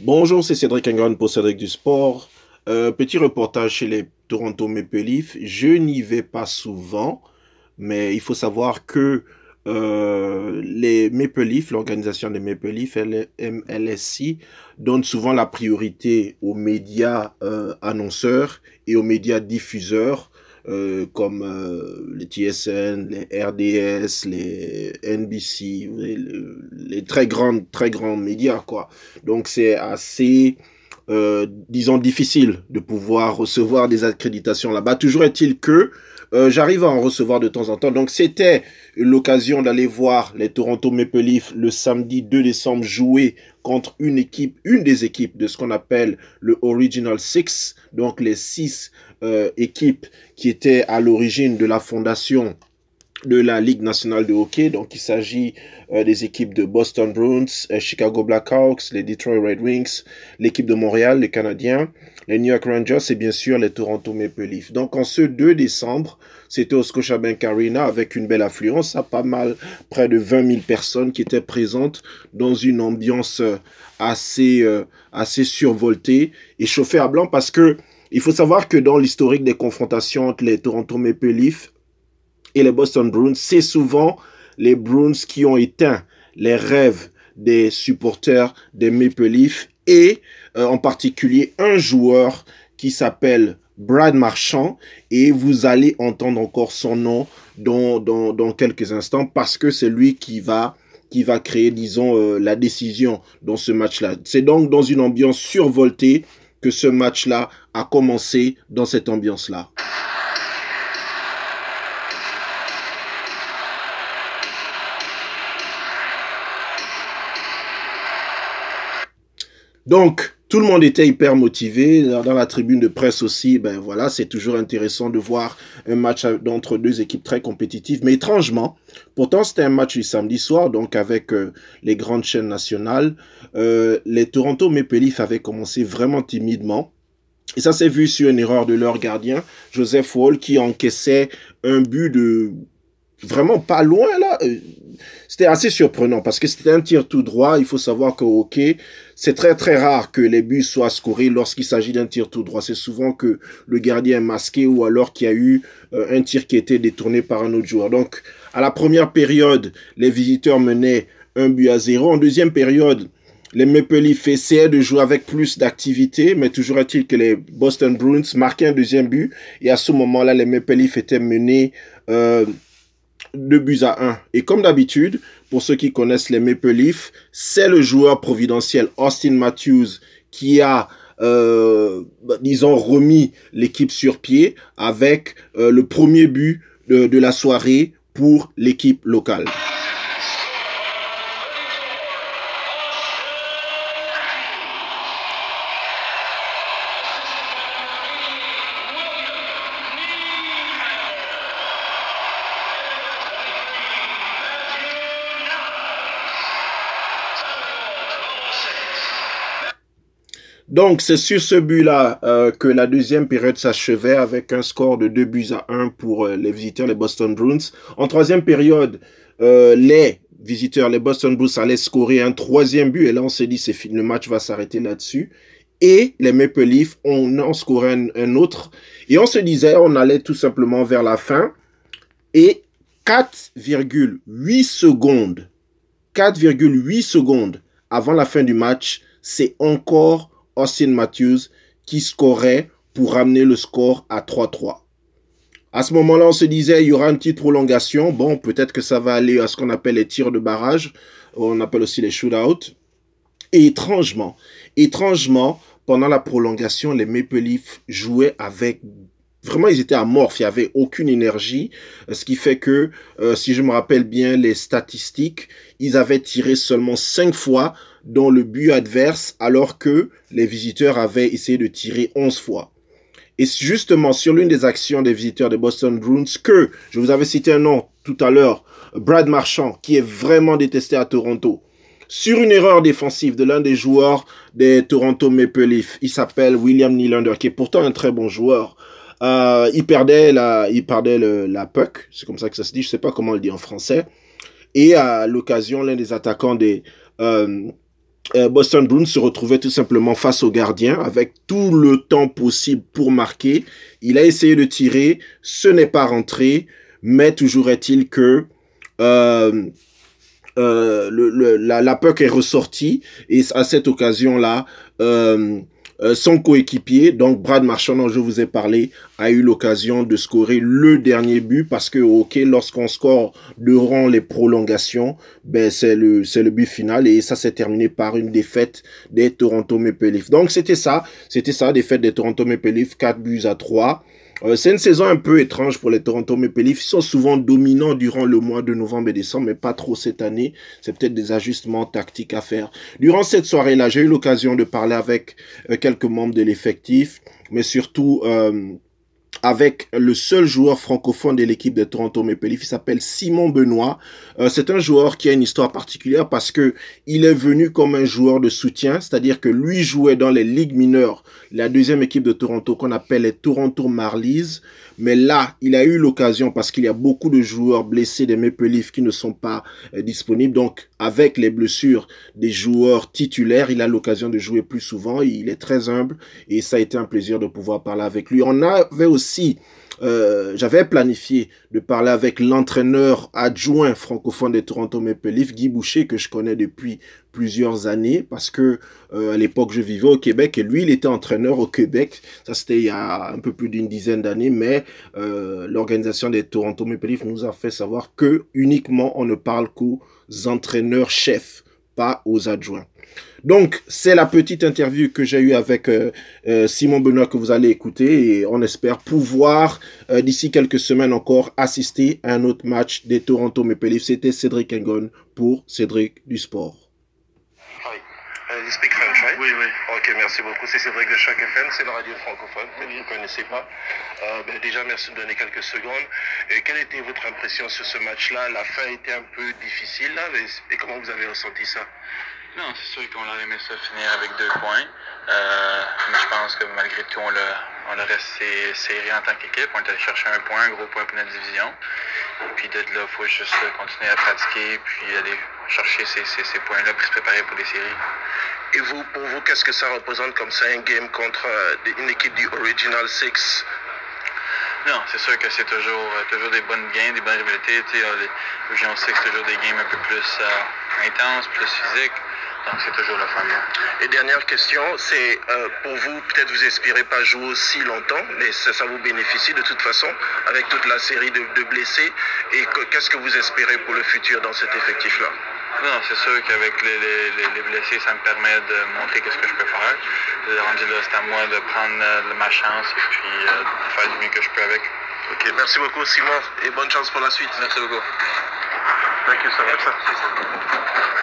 Bonjour, c'est Cédric Ingram pour Cédric du Sport. Euh, petit reportage chez les Toronto Maple Leafs. Je n'y vais pas souvent, mais il faut savoir que euh, les Maple Leafs, l'organisation des Maple Leafs, MLSC, donne souvent la priorité aux médias euh, annonceurs et aux médias diffuseurs euh, comme euh, les TSN, les RDS, les NBC, les, très grandes, très grands médias, quoi. Donc c'est assez, euh, disons, difficile de pouvoir recevoir des accréditations là-bas. Toujours est-il que euh, j'arrive à en recevoir de temps en temps. Donc c'était l'occasion d'aller voir les Toronto Maple Leafs le samedi 2 décembre jouer contre une équipe, une des équipes de ce qu'on appelle le Original Six, donc les six euh, équipes qui étaient à l'origine de la fondation de la Ligue nationale de hockey. Donc, il s'agit euh, des équipes de Boston Bruins, euh, Chicago Blackhawks, les Detroit Red Wings, l'équipe de Montréal, les Canadiens, les New York Rangers et bien sûr les Toronto Maple Leafs. Donc, en ce 2 décembre, c'était au Scotiabank Arena avec une belle affluence, à pas mal, près de 20 000 personnes qui étaient présentes dans une ambiance assez, assez survoltée et chauffée à blanc parce que il faut savoir que dans l'historique des confrontations entre les Toronto Maple Leafs et les Boston Bruins, c'est souvent les Bruins qui ont éteint les rêves des supporters des Maple Leafs et euh, en particulier un joueur qui s'appelle Brad Marchand et vous allez entendre encore son nom dans, dans, quelques instants parce que c'est lui qui va qui va créer disons euh, la décision dans ce match-là. C'est donc dans une ambiance survoltée que ce match-là a commencé dans cette ambiance-là. Donc, tout le monde était hyper motivé. Dans la tribune de presse aussi, ben voilà, c'est toujours intéressant de voir un match entre deux équipes très compétitives. Mais étrangement, pourtant c'était un match du samedi soir, donc avec euh, les grandes chaînes nationales. Euh, les Toronto Maple Leafs avaient commencé vraiment timidement. Et ça s'est vu sur une erreur de leur gardien, Joseph Wall, qui encaissait un but de vraiment pas loin là. C'était assez surprenant parce que c'était un tir tout droit. Il faut savoir qu'au hockey, c'est très très rare que les buts soient scorés lorsqu'il s'agit d'un tir tout droit. C'est souvent que le gardien est masqué ou alors qu'il y a eu euh, un tir qui a été détourné par un autre joueur. Donc, à la première période, les visiteurs menaient un but à zéro. En deuxième période, les Maple Leafs essayaient de jouer avec plus d'activité, mais toujours est-il que les Boston Bruins marquaient un deuxième but. Et à ce moment-là, les Maple Leafs étaient menés euh, deux buts à un. Et comme d'habitude, pour ceux qui connaissent les Maple Leafs, c'est le joueur providentiel Austin Matthews qui a euh, disons remis l'équipe sur pied avec euh, le premier but de la soirée pour l'équipe locale. Donc, c'est sur ce but-là euh, que la deuxième période s'achevait avec un score de 2 buts à 1 pour euh, les visiteurs, les Boston Bruins. En troisième période, euh, les visiteurs, les Boston Bruins allaient scorer un troisième but. Et là, on s'est dit, c'est le match va s'arrêter là-dessus. Et les Maple Leafs, on en scoré un, un autre. Et on se disait, on allait tout simplement vers la fin. Et 4,8 secondes, 4,8 secondes avant la fin du match, c'est encore Austin Matthews qui scorait pour ramener le score à 3-3. À ce moment-là, on se disait, il y aura une petite prolongation. Bon, peut-être que ça va aller à ce qu'on appelle les tirs de barrage. On appelle aussi les shootouts. Et étrangement, étrangement, pendant la prolongation, les Maple Leafs jouaient avec vraiment ils étaient amorphes, il n'y avait aucune énergie, ce qui fait que, euh, si je me rappelle bien les statistiques, ils avaient tiré seulement cinq fois dans le but adverse, alors que les visiteurs avaient essayé de tirer 11 fois. Et justement, sur l'une des actions des visiteurs de Boston Bruins, que je vous avais cité un nom tout à l'heure, Brad Marchand, qui est vraiment détesté à Toronto, sur une erreur défensive de l'un des joueurs des Toronto Maple Leafs, il s'appelle William Nylander, qui est pourtant un très bon joueur. Euh, il perdait la, il perdait la puck, c'est comme ça que ça se dit, je sais pas comment on le dit en français. Et à l'occasion, l'un des attaquants des, euh, Boston Bruins se retrouvait tout simplement face au gardien avec tout le temps possible pour marquer. Il a essayé de tirer, ce n'est pas rentré, mais toujours est-il que euh, euh, la, la puck est ressortie et à cette occasion-là, euh, euh, son coéquipier, donc Brad Marchand dont je vous ai parlé, a eu l'occasion de scorer le dernier but parce que, ok, lorsqu'on score durant les prolongations, ben c'est le c'est le but final et ça s'est terminé par une défaite des Toronto Maple Leafs. Donc c'était ça, c'était ça, défaite des Toronto Maple Leafs, 4 buts à 3. Euh, c'est une saison un peu étrange pour les Toronto Maple Leafs. Ils sont souvent dominants durant le mois de novembre et décembre, mais pas trop cette année. C'est peut-être des ajustements tactiques à faire. Durant cette soirée-là, j'ai eu l'occasion de parler avec euh, quelques membres de l'effectif, mais surtout euh, avec le seul joueur francophone de l'équipe de Toronto Maple Leafs, il s'appelle Simon Benoît. Euh, c'est un joueur qui a une histoire particulière parce que il est venu comme un joueur de soutien, c'est-à-dire que lui jouait dans les ligues mineures, la deuxième équipe de Toronto qu'on appelle les Toronto Marlies. Mais là, il a eu l'occasion parce qu'il y a beaucoup de joueurs blessés des Maple Leafs qui ne sont pas euh, disponibles. Donc, avec les blessures des joueurs titulaires, il a l'occasion de jouer plus souvent. Il est très humble et ça a été un plaisir de pouvoir parler avec lui. On avait aussi euh, j'avais planifié de parler avec l'entraîneur adjoint francophone des Toronto Maple Leafs, Guy Boucher, que je connais depuis plusieurs années, parce que euh, à l'époque je vivais au Québec et lui il était entraîneur au Québec. Ça c'était il y a un peu plus d'une dizaine d'années, mais euh, l'organisation des Toronto Maple Leafs nous a fait savoir que uniquement on ne parle qu'aux entraîneurs chefs, pas aux adjoints. Donc, c'est la petite interview que j'ai eue avec euh, euh, Simon Benoît que vous allez écouter et on espère pouvoir, euh, d'ici quelques semaines encore, assister à un autre match des Toronto Maple Leafs. C'était Cédric Engon pour Cédric du Sport. Uh, Oui, oui. Ok, merci beaucoup. C'est Cédric de Choc FM, c'est la radio francophone, que vous ne connaissez pas. Euh, ben, déjà, merci de me donner quelques secondes. Et quelle était votre impression sur ce match-là? La fin était un peu difficile, là, mais- et comment vous avez ressenti ça? Non, c'est sûr qu'on aurait aimé ça finir avec deux points. Euh, mais je pense que malgré tout, on l'a, on l'a resté serré en tant qu'équipe. On est allé chercher un point, un gros point pour notre division. Et puis de là, il faut juste continuer à pratiquer, puis aller chercher ces, ces, ces points-là pour se préparer pour les séries. Et vous, pour vous, qu'est-ce que ça représente comme ça, un game contre euh, une équipe du Original Six? Non, c'est sûr que c'est toujours, euh, toujours des bonnes games, des bonnes rivalités. Euh, les Region 6, c'est toujours des games un peu plus euh, intenses, plus physiques. Donc c'est toujours le fun. Et dernière question, c'est euh, pour vous, peut-être vous espérez pas jouer aussi longtemps, mais ça, ça vous bénéficie de toute façon avec toute la série de, de blessés. Et que- qu'est-ce que vous espérez pour le futur dans cet effectif-là? Non, c'est sûr qu'avec les, les, les, les blessés, ça me permet de montrer qu'est-ce que je peux faire. Rendu là, c'est à moi de prendre euh, ma chance et puis euh, de faire du mieux que je peux avec. Ok, merci beaucoup Simon et bonne chance pour la suite. Merci beaucoup. Thank you, sir.